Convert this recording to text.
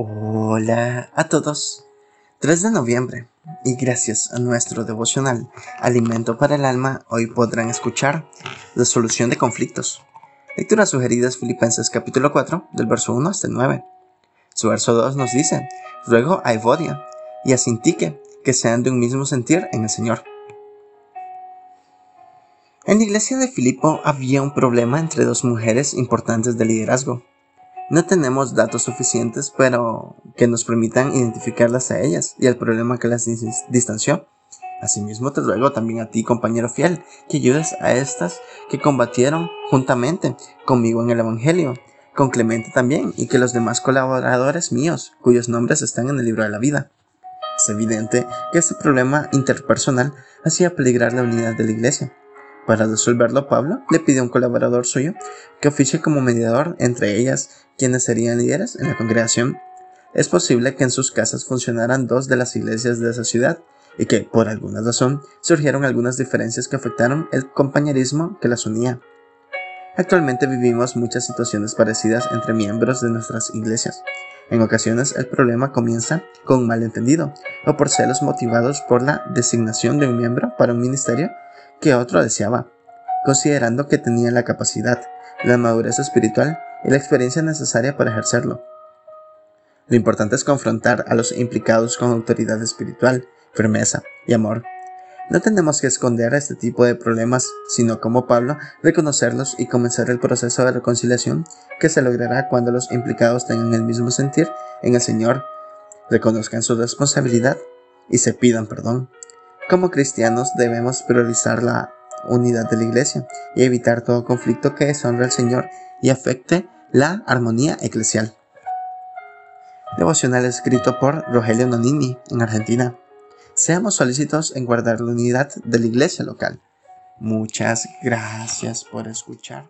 Hola a todos. 3 de noviembre y gracias a nuestro devocional Alimento para el Alma hoy podrán escuchar la solución de conflictos. Lecturas sugeridas Filipenses capítulo 4 del verso 1 hasta el 9. Su verso 2 nos dice, Ruego a Evodia y a Sintique que sean de un mismo sentir en el Señor. En la iglesia de Filipo había un problema entre dos mujeres importantes de liderazgo. No tenemos datos suficientes, pero que nos permitan identificarlas a ellas y al problema que las distanció. Asimismo te ruego también a ti, compañero fiel, que ayudes a estas que combatieron juntamente conmigo en el Evangelio, con Clemente también, y que los demás colaboradores míos, cuyos nombres están en el libro de la vida. Es evidente que este problema interpersonal hacía peligrar la unidad de la iglesia. Para resolverlo, Pablo le pidió a un colaborador suyo que oficie como mediador entre ellas, quienes serían líderes en la congregación. Es posible que en sus casas funcionaran dos de las iglesias de esa ciudad y que, por alguna razón, surgieron algunas diferencias que afectaron el compañerismo que las unía. Actualmente vivimos muchas situaciones parecidas entre miembros de nuestras iglesias. En ocasiones el problema comienza con un malentendido o por celos motivados por la designación de un miembro para un ministerio que otro deseaba, considerando que tenía la capacidad, la madurez espiritual y la experiencia necesaria para ejercerlo. Lo importante es confrontar a los implicados con autoridad espiritual, firmeza y amor. No tenemos que esconder este tipo de problemas, sino como Pablo, reconocerlos y comenzar el proceso de reconciliación que se logrará cuando los implicados tengan el mismo sentir en el Señor, reconozcan su responsabilidad y se pidan perdón. Como cristianos debemos priorizar la unidad de la iglesia y evitar todo conflicto que deshonre al Señor y afecte la armonía eclesial. Devocional escrito por Rogelio Nonini en Argentina. Seamos solícitos en guardar la unidad de la iglesia local. Muchas gracias por escuchar.